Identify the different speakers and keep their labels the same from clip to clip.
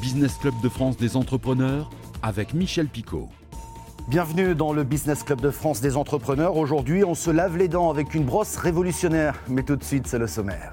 Speaker 1: Business Club de France des entrepreneurs avec Michel Picot.
Speaker 2: Bienvenue dans le Business Club de France des entrepreneurs. Aujourd'hui, on se lave les dents avec une brosse révolutionnaire. Mais tout de suite, c'est le sommaire.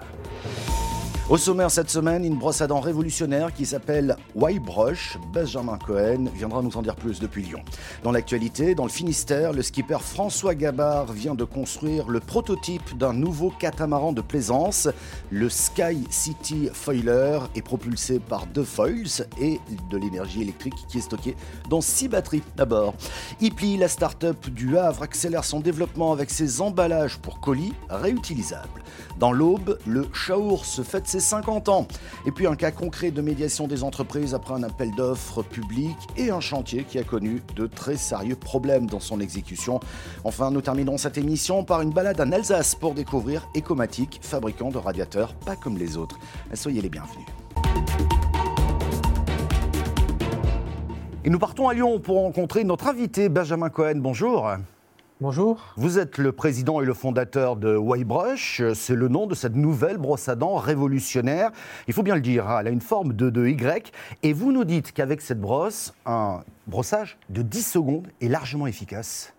Speaker 2: Au sommaire cette semaine, une brosse à dents révolutionnaire qui s'appelle Y-Brush. Benjamin Cohen viendra nous en dire plus depuis Lyon. Dans l'actualité, dans le Finistère, le skipper François Gabard vient de construire le prototype d'un nouveau catamaran de plaisance. Le Sky City Foiler est propulsé par deux foils et de l'énergie électrique qui est stockée dans six batteries à bord. Ipli, la start-up du Havre, accélère son développement avec ses emballages pour colis réutilisables. Dans l'Aube, le Chaour se fête ses 50 ans. Et puis un cas concret de médiation des entreprises après un appel d'offres public et un chantier qui a connu de très sérieux problèmes dans son exécution. Enfin, nous terminerons cette émission par une balade en Alsace pour découvrir Ecomatic, fabricant de radiateurs pas comme les autres. Soyez les bienvenus. Et nous partons à Lyon pour rencontrer notre invité Benjamin Cohen. Bonjour.
Speaker 3: Bonjour.
Speaker 2: Vous êtes le président et le fondateur de Y-Brush. C'est le nom de cette nouvelle brosse à dents révolutionnaire. Il faut bien le dire, hein, elle a une forme de, de Y. Et vous nous dites qu'avec cette brosse, un brossage de 10 secondes est largement efficace.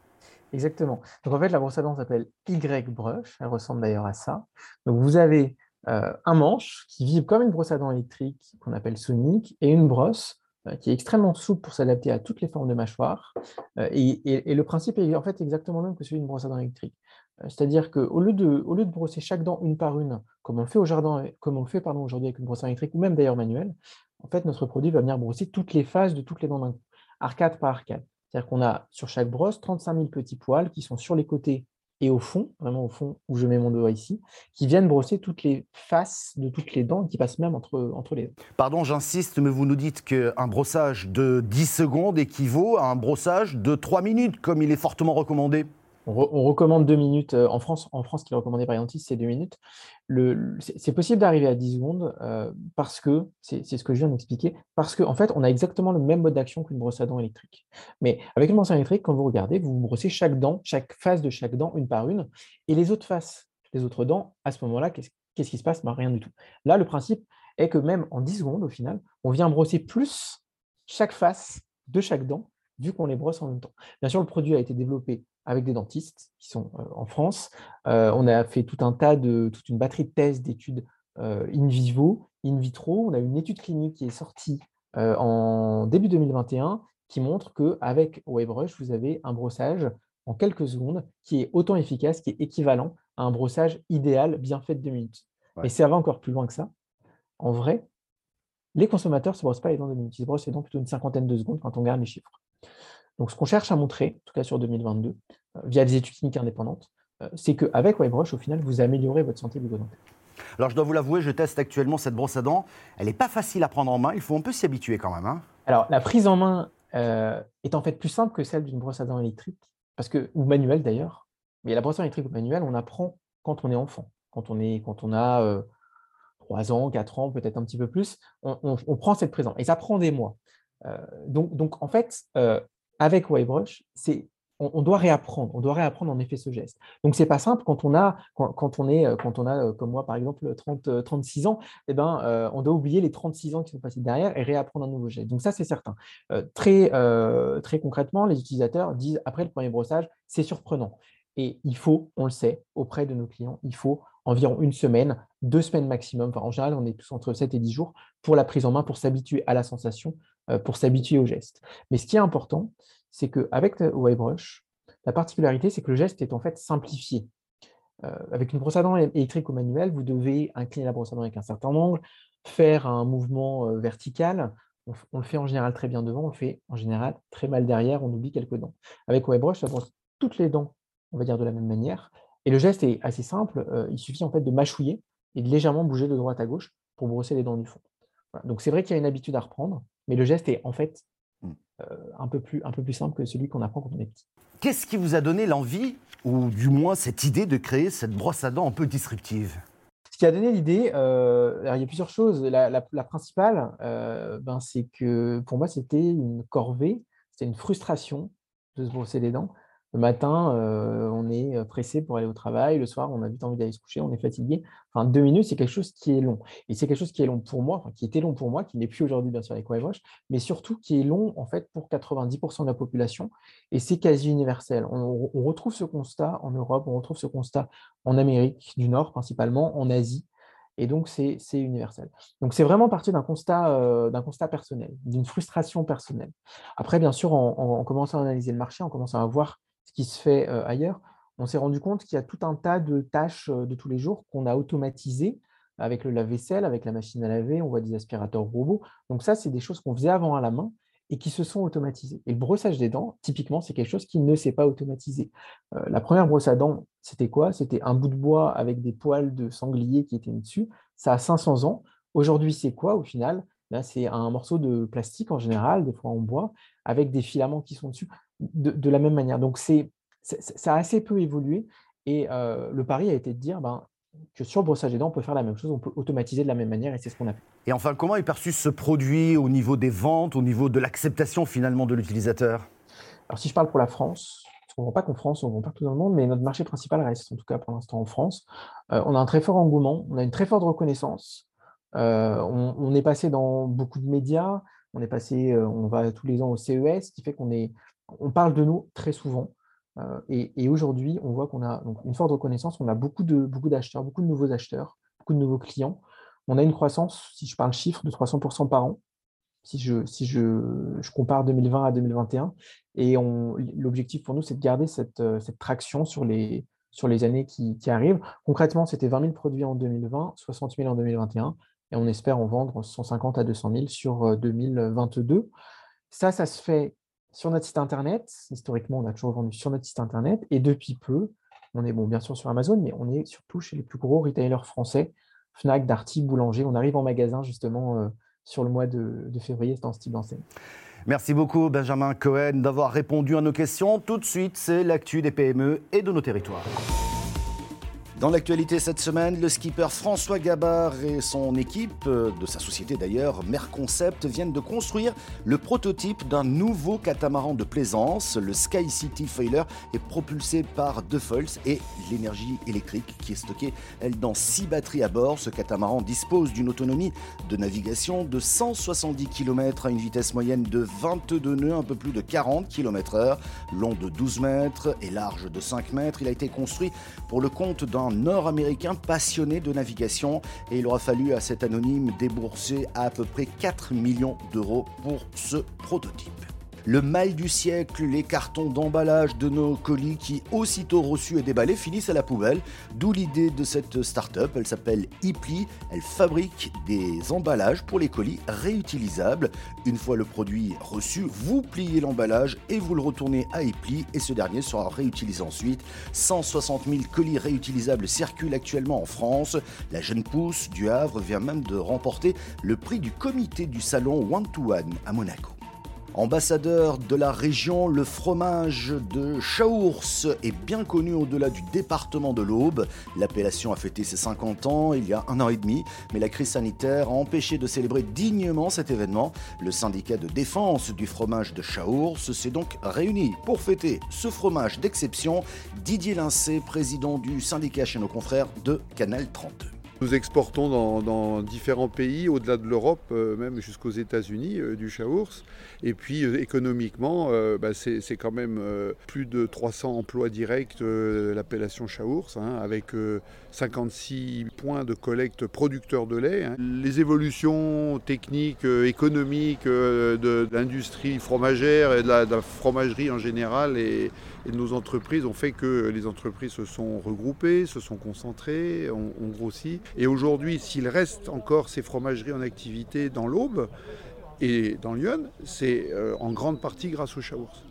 Speaker 3: Exactement. Donc en fait, la brosse à dents s'appelle Y-Brush. Elle ressemble d'ailleurs à ça. Donc vous avez euh, un manche qui vibre comme une brosse à dents électrique qu'on appelle sonique et une brosse qui est extrêmement souple pour s'adapter à toutes les formes de mâchoire. Euh, et, le principe est en fait exactement le même que celui d'une brosse à dents électrique. Euh, c'est-à-dire qu'au lieu, de, lieu de brosser chaque dent une par une, comme on le fait, au jardin, comme on fait aujourd'hui avec une brosse à dents électrique, ou même d'ailleurs manuelle, en fait, notre produit va venir brosser toutes les phases de toutes les dents d'un coup, arcade par arcade. C'est-à-dire qu'on a sur chaque brosse 35 000 petits poils qui sont sur les côtés et au fond, vraiment au fond où je mets mon doigt ici, qui viennent brosser toutes les faces de toutes les dents, qui passent même entre, entre les dents.
Speaker 2: Pardon, j'insiste, mais vous nous dites qu'un brossage de 10 secondes équivaut à un brossage de 3 minutes, comme il est fortement recommandé
Speaker 3: on, recommande deux minutes. Euh, en France, en France, ce qui est recommandé par dentiste, c'est deux minutes. C'est possible d'arriver à 10 secondes euh, parce que, c'est ce que je viens d'expliquer, parce qu'en en fait, on a exactement le même mode d'action qu'une brosse à dents électrique. Mais avec une brosse à dents électrique, quand vous regardez, vous, brossez chaque dent, chaque face de chaque dent, une par une, et les autres faces, les autres dents, à ce moment-là, qu'est-ce qui se passe? Ben, Rien du tout. Là, le principe est que même en 10 secondes, au final, on vient brosser plus chaque face de chaque dent, vu qu'on les brosse en même temps. Bien sûr, le produit a été développé avec des dentistes qui sont euh, en France. Euh, on a fait tout un tas de, toute une batterie de thèses, d'études euh, in vivo, in vitro. On a une étude clinique qui est sortie en début 2021 qui montre qu'avec WaveRush, vous avez un brossage en quelques secondes qui est autant efficace, qui est équivalent à un brossage idéal bien fait de deux minutes. Mais ça va encore plus loin que ça. En vrai, les consommateurs ne se brossent pas les dents de deux minutes. Ils se brossent les dents plutôt une cinquantaine de secondes quand on regarde les chiffres. Donc, ce qu'on cherche à montrer, en tout cas sur 2022, euh, via des études cliniques indépendantes, euh, c'est qu'avec WebRush, au final, vous améliorez votre santé bucco-dentaire.
Speaker 2: Alors, je dois vous l'avouer, je teste actuellement cette brosse à dents. Elle n'est pas facile à prendre en main. Il faut un peu s'y habituer quand même. Hein.
Speaker 3: Alors, la prise en main euh, est en fait plus simple que celle d'une brosse à dents électrique, parce que, ou manuelle d'ailleurs. Mais la brosse à dents électrique ou manuelle, on apprend quand on est enfant, quand on, est, quand on a 3 ans, 4 ans, peut-être un petit peu plus. On, prend cette prise en main. Et ça prend des mois. donc, donc, en fait, avec YBrush, c'est on, doit réapprendre, on doit réapprendre en effet ce geste. Donc c'est pas simple quand on a, quand, on est, quand on a euh, comme moi par exemple 30, 36 euh, ans, eh ben, euh, on doit oublier les 36 ans qui sont passés derrière et réapprendre un nouveau geste. Donc ça c'est certain. très, très concrètement, les utilisateurs disent après le premier brossage, c'est surprenant. Et il faut, on le sait, auprès de nos clients, il faut environ une semaine, deux semaines maximum. Enfin, en général, on est tous entre 7 et 10 jours pour la prise en main, pour s'habituer à la sensation, pour s'habituer au geste. Mais ce qui est important, c'est qu'avec YBrush, la particularité, c'est que le geste est en fait simplifié. Euh, avec une brosse à dents électrique ou manuelle, vous devez incliner la brosse à dents avec un certain angle, faire un mouvement euh, vertical. On, le fait en général très bien devant, on le fait en général très mal derrière, on oublie quelques dents. Avec YBrush, ça brosse toutes les dents, on va dire de la même manière. Et le geste est assez simple, il suffit en fait de mâchouiller et de légèrement bouger de droite à gauche pour brosser les dents du fond. Donc c'est vrai qu'il y a une habitude à reprendre, mais le geste est en fait mmh. euh, un, peu plus, un peu plus simple que celui qu'on apprend quand on est petit.
Speaker 2: Qu'est-ce qui vous a donné l'envie, ou du moins cette idée de créer cette brosse à dents un peu disruptive?
Speaker 3: Ce qui a donné l'idée, euh, il y a plusieurs choses. La, principale, euh, ben, c'est que pour moi, c'était une corvée, c'était une frustration de se brosser les dents. Le matin, euh, on est euh, pressé pour aller au travail. Le soir, on a vite envie d'aller se coucher, on est fatigué. Enfin, deux minutes, c'est quelque chose qui est long. Et c'est quelque chose qui est long pour moi, qui était long pour moi, qui n'est plus aujourd'hui, bien sûr, avec WiveWatch, mais surtout qui est long, en fait, pour 90% de la population. Et c'est quasi universel. On, on, retrouve ce constat en Europe, on retrouve ce constat en Amérique du Nord, principalement, en Asie. Et donc, c'est universel. Donc, c'est vraiment parti d'un constat, euh, constat personnel, d'une frustration personnelle. Après, bien sûr, en, en, commençant à analyser le marché, en commençant à voir ce qui se fait ailleurs, on s'est rendu compte qu'il y a tout un tas de tâches de tous les jours qu'on a automatisées avec le lave-vaisselle, avec la machine à laver, on voit des aspirateurs robots. Donc ça, c'est des choses qu'on faisait avant à la main et qui se sont automatisées. Et le brossage des dents, typiquement, c'est quelque chose qui ne s'est pas automatisé. La première brosse à dents, c'était quoi? C'était un bout de bois avec des poils de sanglier qui étaient mis dessus. Ça a 500 ans. Aujourd'hui, c'est quoi? Au final Là, c'est un morceau de plastique en général, des fois en bois, avec des filaments qui sont dessus, de, la même manière. Donc, c'est, ça a assez peu évolué. Et euh, le pari a été de dire, ben, que sur le brossage des dents, on peut faire la même chose, on peut automatiser de la même manière et c'est ce qu'on a fait.
Speaker 2: Et enfin, comment est perçu ce produit au niveau des ventes, au niveau de l'acceptation finalement de l'utilisateur?
Speaker 3: Alors si je parle pour la France, on ne vend pas qu'en France, on vend partout dans le monde, mais notre marché principal reste en tout cas pour l'instant en France. Euh, on a un très fort engouement, on a une très forte reconnaissance. Euh, on, est passé dans beaucoup de médias, on est passé, euh, on va tous les ans au CES, ce qui fait qu'on est, on parle de nous très souvent. Euh, et, aujourd'hui, on voit qu'on a une forte reconnaissance, on a beaucoup de d'acheteurs, beaucoup de nouveaux acheteurs, beaucoup de nouveaux clients. On a une croissance, si je parle chiffre, de 300% par an, si je, compare 2020 à 2021. Et l'objectif pour nous, c'est de garder cette, euh, traction sur les, années qui, qui arrivent. Concrètement, c'était 20 000 produits en 2020, 60 000 en 2021, et on espère en vendre 150 à 200 000 sur 2022. Euh, ça, ça se fait sur notre site internet. Historiquement, on a toujours vendu sur notre site internet. Et depuis peu, on est bon, bien sûr sur Amazon, mais on est surtout chez les plus gros retailers français, Fnac, Darty, Boulanger. On arrive en magasin justement euh, sur le mois de, février dans ce type d'enseigne.
Speaker 2: Merci beaucoup Benjamin Cohen d'avoir répondu à nos questions. Tout de suite, c'est l'actu des PME et de nos territoires. Dans l'actualité cette semaine, le skipper François Gabard et son équipe, euh, de sa société d'ailleurs, Merconcept, viennent de construire le prototype d'un nouveau catamaran de plaisance. Le Sky City Failer est propulsé par deux foils et l'énergie électrique qui est stockée, elle, dans six batteries à bord. Ce catamaran dispose d'une autonomie de navigation de 170 km à une vitesse moyenne de 22 nœuds, un peu plus de 40 km/h, long de 12 mètres et large de 5 mètres. Il a été construit pour le compte d'un nord-américain passionné de navigation. Et il aura fallu à cet anonyme débourser à peu près 4 millions d'euros pour ce prototype le mal du siècle, les cartons d'emballage de nos colis qui, aussitôt reçus et déballés, finissent à la poubelle. D'où l'idée de cette start-up. Elle s'appelle Ipli. Elle fabrique des emballages pour les colis réutilisables. Une fois le produit reçu, vous pliez l'emballage et vous le retournez à Ipli et ce dernier sera réutilisé ensuite. 160 000 colis réutilisables circulent actuellement en France. La jeune pousse du Havre vient même de remporter le prix du comité du salon One to One à Monaco. Ambassadeur de la région, le fromage de Chaours est bien connu au-delà du département de l'Aube. L'appellation a fêté ses 50 ans il y a un an et demi, mais la crise sanitaire a empêché de célébrer dignement cet événement. Le syndicat de défense du fromage de Chaours s'est donc réuni pour fêter ce fromage d'exception. Didier Lincé, président du syndicat chez nos confrères de Canal 32.
Speaker 4: Nous exportons dans, différents pays, au-delà de l'Europe, euh, même jusqu'aux États-Unis, euh, du chaours. Et puis euh, économiquement, bah, c'est quand même plus de 300 emplois directs, l'appellation chaours, hein, avec 56 points de collecte producteurs de lait. Hein. Les évolutions techniques, économiques de, l'industrie fromagère et de la, fromagerie en général et, de nos entreprises ont fait que les entreprises se sont regroupées, se sont concentrées, ont, ont grossi. Et aujourd'hui, s'il reste encore ces fromageries en activité dans l'Aube et dans Lyon, c'est euh, en grande partie grâce aux Chaours.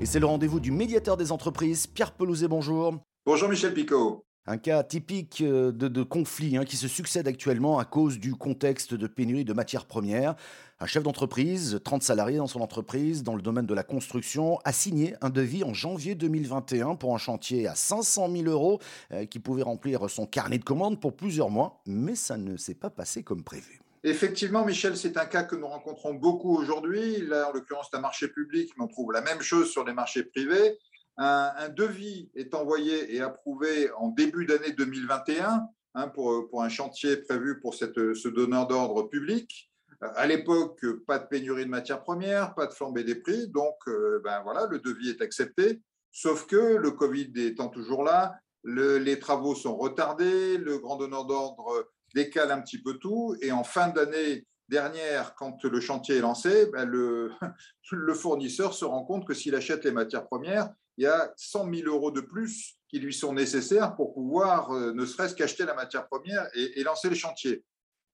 Speaker 2: Et c'est le rendez-vous du médiateur des entreprises, Pierre Pelouzet, bonjour.
Speaker 5: Bonjour Michel Picot.
Speaker 2: Un cas typique euh, de, conflit hein, qui se succède actuellement à cause du contexte de pénurie de matières premières. Un chef d'entreprise, 30 salariés dans son entreprise, dans le domaine de la construction, a signé un devis en janvier 2021 pour un chantier à 500 000 euros euh, qui pouvait remplir son carnet de commandes pour plusieurs mois, mais ça ne s'est pas passé comme prévu.
Speaker 5: Effectivement, Michel, c'est un cas que nous rencontrons beaucoup aujourd'hui. Là, en l'occurrence, c'est un marché public, mais on trouve la même chose sur les marchés privés. Un, devis est envoyé et approuvé en début d'année 2021 hein, pour, pour, un chantier prévu pour cette, ce donneur d'ordre public. À l'époque, pas de pénurie de matières premières, pas de flambée des prix, donc euh, ben voilà, le devis est accepté. Sauf que le Covid étant toujours là, les travaux sont retardés, le grand donneur d'ordre décale un petit peu tout, et en fin d'année dernière, quand le chantier est lancé, ben le, fournisseur se rend compte que s'il achète les matières premières, il y a 100 000 euros de plus qui lui sont nécessaires pour pouvoir euh, ne serait-ce qu'acheter la matière première et lancer le chantier.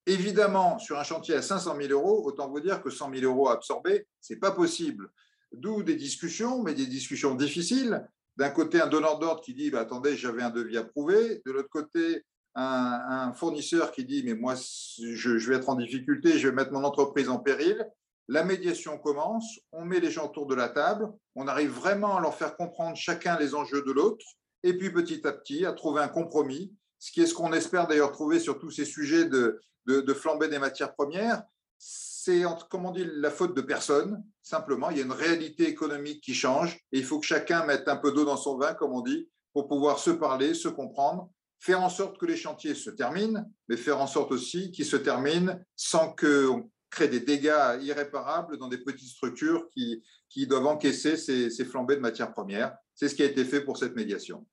Speaker 5: Évidemment, sur un chantier à 500 000 euros, autant vous dire que 100 000 euros absorbés, ce n'est pas possible. D'où des discussions, mais des discussions difficiles. D'un côté, un donneur d'ordre qui dit bah, Attendez, j'avais un devis approuvé. De l'autre côté, un, fournisseur qui dit Mais moi, je, vais être en difficulté, je vais mettre mon entreprise en péril. La médiation commence, on met les gens autour de la table, on arrive vraiment à leur faire comprendre chacun les enjeux de l'autre, et puis petit à petit à trouver un compromis, ce qui est ce qu'on espère d'ailleurs trouver sur tous ces sujets de, de, flamber des matières premières, c'est, comme on dit, la faute de personne. Simplement, il y a une réalité économique qui change et il faut que chacun mette un peu d'eau dans son vin, comme on dit, pour pouvoir se parler, se comprendre, faire en sorte que les chantiers se terminent, mais faire en sorte aussi qu'ils se terminent sans qu'on crée des dégâts irréparables dans des petites structures qui, qui doivent encaisser ces, ces flambées de matières premières. C'est ce qui a été fait pour cette médiation.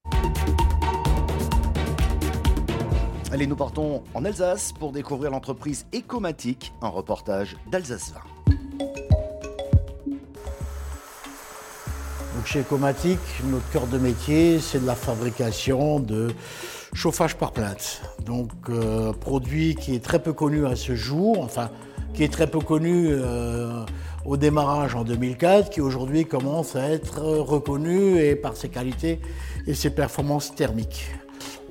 Speaker 2: Allez, nous partons en Alsace pour découvrir l'entreprise Ecomatic, un reportage d'Alsace 20.
Speaker 6: Donc chez Ecomatic, notre cœur de métier, c'est de la fabrication de chauffage par plainte. Donc euh, produit qui est très peu connu à ce jour, enfin qui est très peu connu euh, au démarrage en 2004, qui aujourd'hui commence à être reconnu et par ses qualités et ses performances thermiques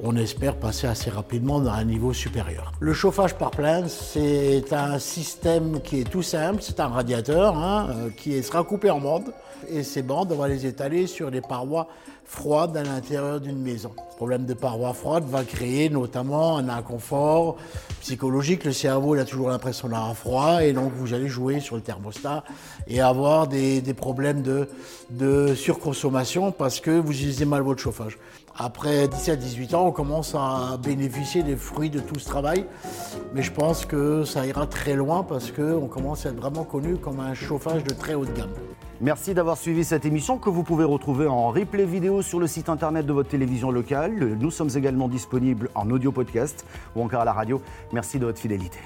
Speaker 6: on espère passer assez rapidement dans un niveau supérieur. Le chauffage par plainte, c'est un système qui est tout simple, c'est un radiateur hein, euh, qui sera coupé en bandes et ces bandes, on va les étaler sur des parois froides à l'intérieur d'une maison. Le problème de parois froides va créer notamment un inconfort psychologique. Le cerveau a toujours l'impression d'avoir froid et donc vous allez jouer sur le thermostat et avoir des, problèmes de, de surconsommation parce que vous utilisez mal votre chauffage. Après 17-18 ans, on commence à bénéficier des fruits de tout ce travail. Mais je pense que ça ira très loin parce qu'on commence à être vraiment connu comme un chauffage de très haute gamme.
Speaker 2: Merci d'avoir suivi cette émission que vous pouvez retrouver en replay vidéo sur le site internet de votre télévision locale. Nous sommes également disponibles en audio podcast ou encore à la radio. Merci de votre fidélité.